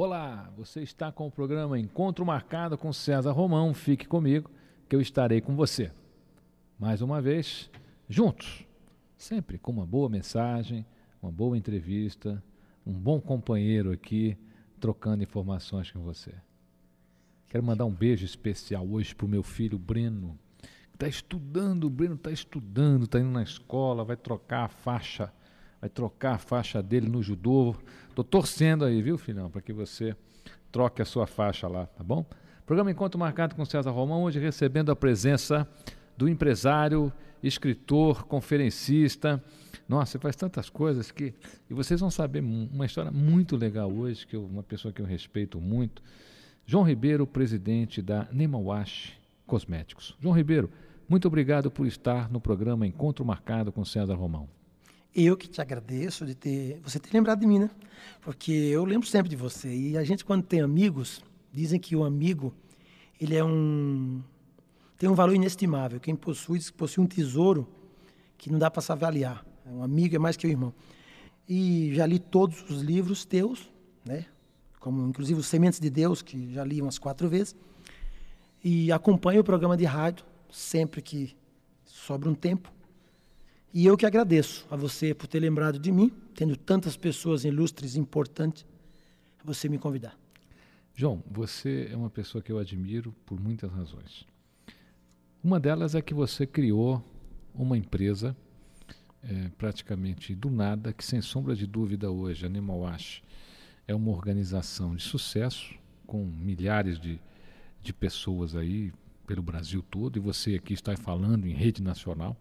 Olá, você está com o programa Encontro Marcado com César Romão. Fique comigo, que eu estarei com você. Mais uma vez, juntos, sempre com uma boa mensagem, uma boa entrevista, um bom companheiro aqui, trocando informações com você. Quero mandar um beijo especial hoje para o meu filho Breno. Está estudando, o Breno está estudando, está indo na escola, vai trocar a faixa, vai trocar a faixa dele no judô. Estou torcendo aí, viu, filhão, para que você troque a sua faixa lá, tá bom? Programa Encontro Marcado com César Romão, hoje recebendo a presença do empresário, escritor, conferencista. Nossa, você faz tantas coisas que. E vocês vão saber uma história muito legal hoje, que eu, uma pessoa que eu respeito muito. João Ribeiro, presidente da Nemawash Cosméticos. João Ribeiro, muito obrigado por estar no programa Encontro Marcado com César Romão. Eu que te agradeço de ter você ter lembrado de mim, né? Porque eu lembro sempre de você. E a gente quando tem amigos, dizem que o amigo ele é um tem um valor inestimável. Quem possui possui um tesouro que não dá para se avaliar. Um amigo é mais que um irmão. E já li todos os livros teus, né? como inclusive os Sementes de Deus, que já li umas quatro vezes, e acompanho o programa de rádio sempre que sobra um tempo. E eu que agradeço a você por ter lembrado de mim, tendo tantas pessoas ilustres e importantes, você me convidar. João, você é uma pessoa que eu admiro por muitas razões. Uma delas é que você criou uma empresa é, praticamente do nada, que sem sombra de dúvida hoje, Animal Wash, é uma organização de sucesso, com milhares de, de pessoas aí pelo Brasil todo, e você aqui está falando em rede nacional.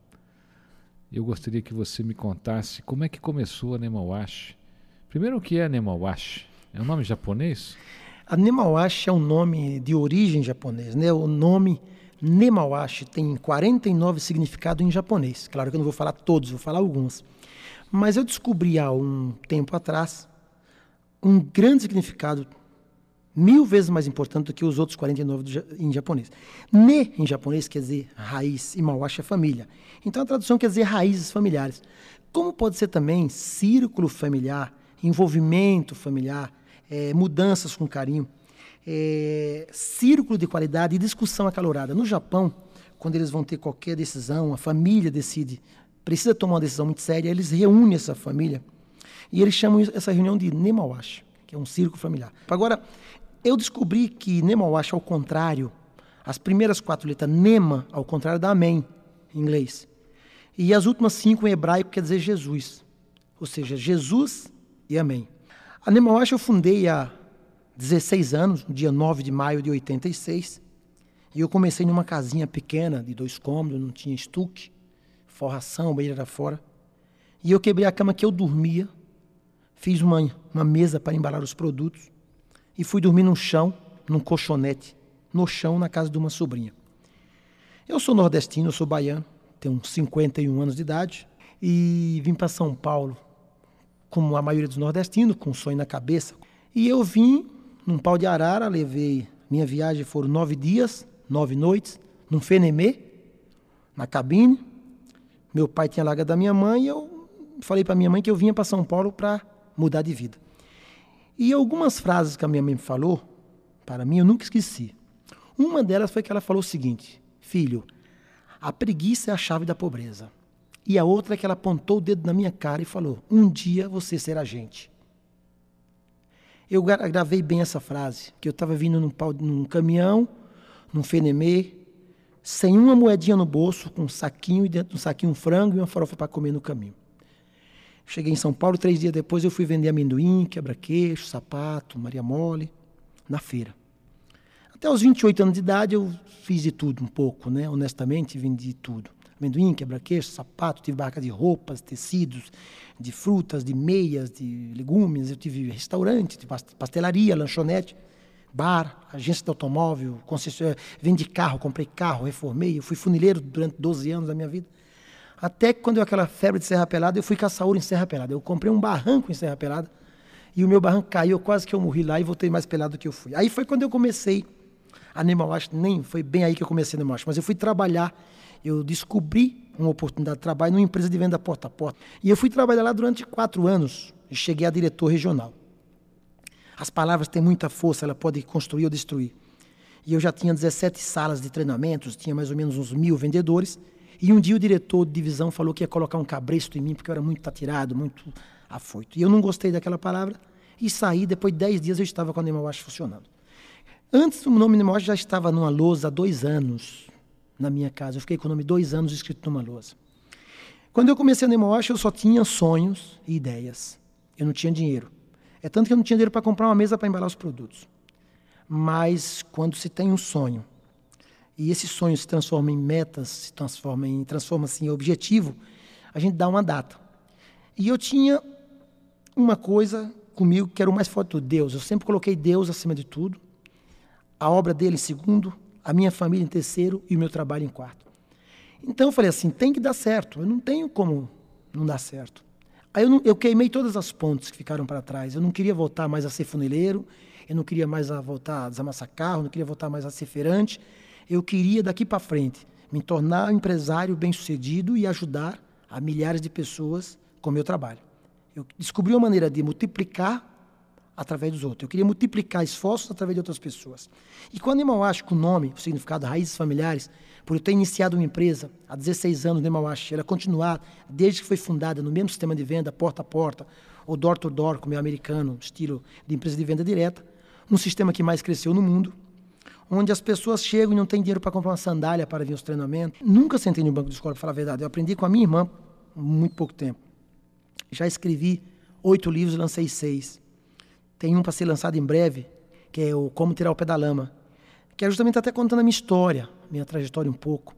Eu gostaria que você me contasse como é que começou a Nemawash. Primeiro, o que é Nemawash? É um nome japonês? A Nemawash é um nome de origem japonês, né? O nome Nemawashi tem 49 significados em japonês. Claro que eu não vou falar todos, vou falar alguns. Mas eu descobri há um tempo atrás um grande significado mil vezes mais importante do que os outros 49 em japonês. Ne, em japonês, quer dizer raiz, e mawashi é família. Então a tradução quer dizer raízes familiares. Como pode ser também círculo familiar, envolvimento familiar, é, mudanças com carinho, é, círculo de qualidade e discussão acalorada. No Japão, quando eles vão ter qualquer decisão, a família decide, precisa tomar uma decisão muito séria, eles reúnem essa família e eles chamam essa reunião de Nemawashi, que é um círculo familiar. Agora, eu descobri que Nemawashi, ao contrário, as primeiras quatro letras, Nema, ao contrário da Amém, em inglês. E as últimas cinco em hebraico quer dizer Jesus. Ou seja, Jesus e Amém. A Nemawashi eu fundei há 16 anos, no dia 9 de maio de 86. E eu comecei numa casinha pequena, de dois cômodos, não tinha estuque, forração, banheiro era fora. E eu quebrei a cama que eu dormia Fiz uma, uma mesa para embalar os produtos e fui dormir no chão, num colchonete, no chão, na casa de uma sobrinha. Eu sou nordestino, eu sou baiano, tenho 51 anos de idade e vim para São Paulo, como a maioria dos nordestinos, com um sonho na cabeça. E eu vim num pau de arara, levei. Minha viagem foram nove dias, nove noites, num Fenemê, na cabine. Meu pai tinha largado da minha mãe e eu falei para minha mãe que eu vinha para São Paulo para mudar de vida. E algumas frases que a minha mãe me falou, para mim, eu nunca esqueci. Uma delas foi que ela falou o seguinte: Filho, a preguiça é a chave da pobreza. E a outra é que ela apontou o dedo na minha cara e falou: Um dia você será gente. Eu gravei bem essa frase, que eu estava vindo num, num, caminhão, num fenemê, sem uma moedinha no bolso, com um saquinho e dentro do saquinho um frango e uma farofa para comer no caminho. Cheguei em São Paulo, três dias depois eu fui vender amendoim, quebra-queixo, sapato, Maria Mole, na feira. Até os 28 anos de idade eu fiz de tudo um pouco, né? Honestamente, vendi tudo. Amendoim, quebra-queixo, sapato, tive barca de roupas, tecidos, de frutas, de meias, de legumes, eu tive restaurante, tive pastelaria, lanchonete, bar, agência de automóvel, concessionária, vendi carro, comprei carro, reformei, eu fui funileiro durante 12 anos da minha vida. Até que quando eu aquela febre de Serra Pelada, eu fui caçar ouro em Serra Pelada. Eu comprei um barranco em Serra Pelada e o meu barranco caiu, quase que eu morri lá e voltei mais pelado do que eu fui. Aí foi quando eu comecei Animal Acho, nem foi bem aí que eu comecei Animal Acho, mas eu fui trabalhar, eu descobri uma oportunidade de trabalho numa empresa de venda porta a porta. E eu fui trabalhar lá durante quatro anos e cheguei a diretor regional. As palavras têm muita força, ela pode construir ou destruir. E eu já tinha 17 salas de treinamentos, tinha mais ou menos uns mil vendedores. E um dia o diretor de divisão falou que ia colocar um cabresto em mim, porque eu era muito atirado, muito afoito. E eu não gostei daquela palavra e saí. Depois de 10 dias eu estava com a Nemawash funcionando. Antes, o nome Nemawash já estava numa lousa há dois anos na minha casa. Eu fiquei com o nome dois anos escrito numa lousa. Quando eu comecei a Nemawash, eu só tinha sonhos e ideias. Eu não tinha dinheiro. É tanto que eu não tinha dinheiro para comprar uma mesa para embalar os produtos. Mas quando se tem um sonho, e esse sonho se transforma em metas, se transforma em transforma-se em objetivo, a gente dá uma data. E eu tinha uma coisa comigo que era o mais forte do Deus. Eu sempre coloquei Deus acima de tudo, a obra dele em segundo, a minha família em terceiro e o meu trabalho em quarto. Então eu falei assim, tem que dar certo. Eu não tenho como não dar certo. Aí eu, não, eu queimei todas as pontes que ficaram para trás. Eu não queria voltar mais a ser funileiro, eu não queria mais a voltar a desamassar carro, não queria voltar mais a ser feirante. Eu queria daqui para frente me tornar um empresário bem-sucedido e ajudar a milhares de pessoas com o meu trabalho. Eu descobri uma maneira de multiplicar através dos outros. Eu queria multiplicar esforços através de outras pessoas. E quando eu acho que o nome, o significado raízes familiares, por eu ter iniciado uma empresa há 16 anos no Emauache, ela continuar desde que foi fundada no mesmo sistema de venda, porta a porta, ou door to door, como é americano, estilo de empresa de venda direta, um sistema que mais cresceu no mundo, onde as pessoas chegam e não têm dinheiro para comprar uma sandália para vir aos treinamentos. Nunca sentei no banco de escola, para falar a verdade. Eu aprendi com a minha irmã há muito pouco tempo. Já escrevi oito livros, lancei seis. Tem um para ser lançado em breve, que é o Como Tirar o Pé da Lama, que é justamente até contando a minha história, minha trajetória um pouco.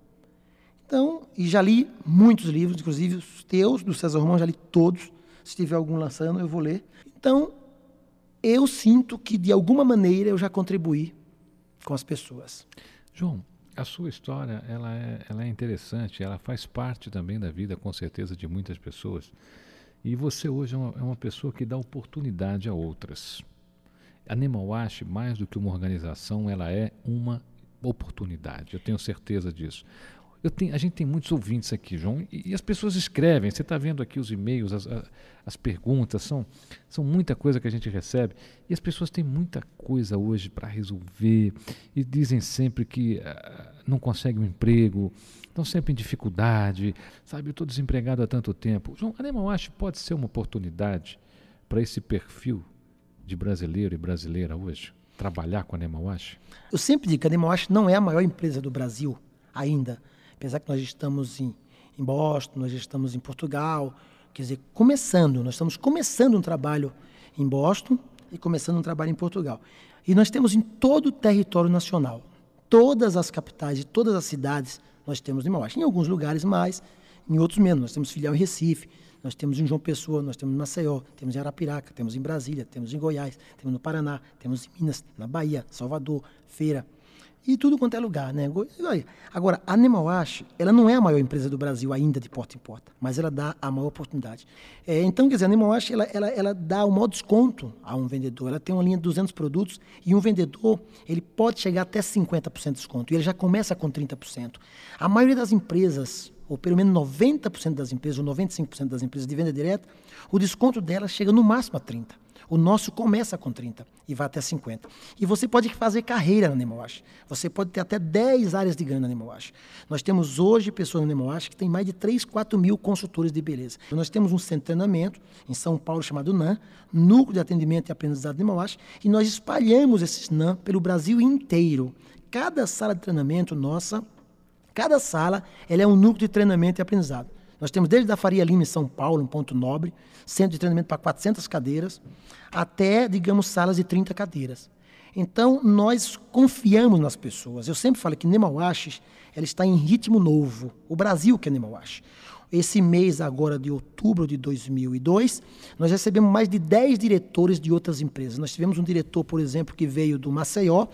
Então, e já li muitos livros, inclusive os teus, do César Romão, já li todos. Se tiver algum lançando, eu vou ler. Então, eu sinto que, de alguma maneira, eu já contribuí com as pessoas. João, a sua história ela é, ela é interessante, ela faz parte também da vida, com certeza, de muitas pessoas. E você hoje é uma, é uma pessoa que dá oportunidade a outras. A Nemawash, mais do que uma organização, ela é uma oportunidade. Eu tenho certeza disso. Tenho, a gente tem muitos ouvintes aqui, João, e, e as pessoas escrevem. Você está vendo aqui os e-mails, as, as perguntas, são, são muita coisa que a gente recebe. E as pessoas têm muita coisa hoje para resolver e dizem sempre que uh, não conseguem um emprego, estão sempre em dificuldade. Sabe, eu estou desempregado há tanto tempo. João, a Nemawash pode ser uma oportunidade para esse perfil de brasileiro e brasileira hoje? Trabalhar com a Nemawash? Eu sempre digo que a Nemawash não é a maior empresa do Brasil ainda apesar que nós estamos em, em Boston, nós estamos em Portugal, quer dizer, começando, nós estamos começando um trabalho em Boston e começando um trabalho em Portugal. E nós temos em todo o território nacional, todas as capitais e todas as cidades, nós temos em Em alguns lugares mais, em outros menos. Nós temos filial em Recife, nós temos em João Pessoa, nós temos em Maceió, temos em Arapiraca, temos em Brasília, temos em Goiás, temos no Paraná, temos em Minas, na Bahia, Salvador, Feira, e tudo quanto é lugar, né? Agora, a Nemawash, ela não é a maior empresa do Brasil ainda de porta em porta, mas ela dá a maior oportunidade. É, então, quer dizer, a Nemawash, ela, ela, ela dá o maior desconto a um vendedor. Ela tem uma linha de 200 produtos e um vendedor, ele pode chegar até 50% de desconto. E ele já começa com 30%. A maioria das empresas, ou pelo menos 90% das empresas, ou 95% das empresas de venda direta, o desconto delas chega no máximo a 30%. O nosso começa com 30 e vai até 50. E você pode fazer carreira na Nemowash. Você pode ter até 10 áreas de ganho na Nemowash. Nós temos hoje pessoas na Nemowash que tem mais de 3, 4 mil consultores de beleza. Nós temos um centro de treinamento em São Paulo chamado NAM, Núcleo de Atendimento e Aprendizado de Nemowash, e nós espalhamos esses NAM pelo Brasil inteiro. Cada sala de treinamento nossa, cada sala, ela é um núcleo de treinamento e aprendizado. Nós temos desde a Faria Lima, em São Paulo, um ponto nobre, centro de treinamento para 400 cadeiras, até, digamos, salas de 30 cadeiras. Então, nós confiamos nas pessoas. Eu sempre falo que Nemawash ela está em ritmo novo. O Brasil que é Nemawash. Esse mês agora de outubro de 2002, nós recebemos mais de 10 diretores de outras empresas. Nós tivemos um diretor, por exemplo, que veio do Maceió,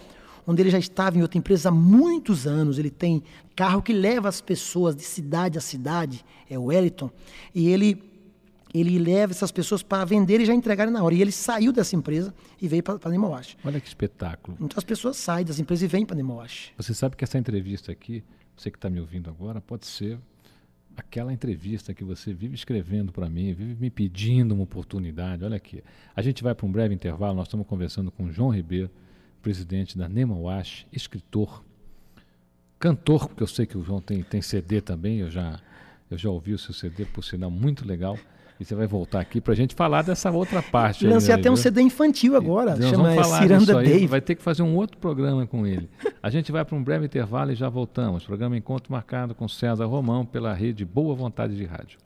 onde ele já estava em outra empresa há muitos anos. Ele tem carro que leva as pessoas de cidade a cidade, é o Wellington, e ele ele leva essas pessoas para vender e já entregarem na hora. E ele saiu dessa empresa e veio para a Nemowash. Olha que espetáculo. Então as pessoas saem das empresas e vêm para a Nemowash. Você sabe que essa entrevista aqui, você que está me ouvindo agora, pode ser aquela entrevista que você vive escrevendo para mim, vive me pedindo uma oportunidade. Olha aqui. A gente vai para um breve intervalo, nós estamos conversando com o João Ribeiro, presidente da Nemawash, escritor, cantor, porque eu sei que o João tem, tem CD também, eu já, eu já ouvi o seu CD, por sinal, muito legal. E você vai voltar aqui para a gente falar dessa outra parte. Lancei até um CD infantil agora, Nós chama falar Ciranda disso aí, Dave. Vai ter que fazer um outro programa com ele. A gente vai para um breve intervalo e já voltamos. Programa Encontro Marcado com César Romão pela rede Boa Vontade de Rádio.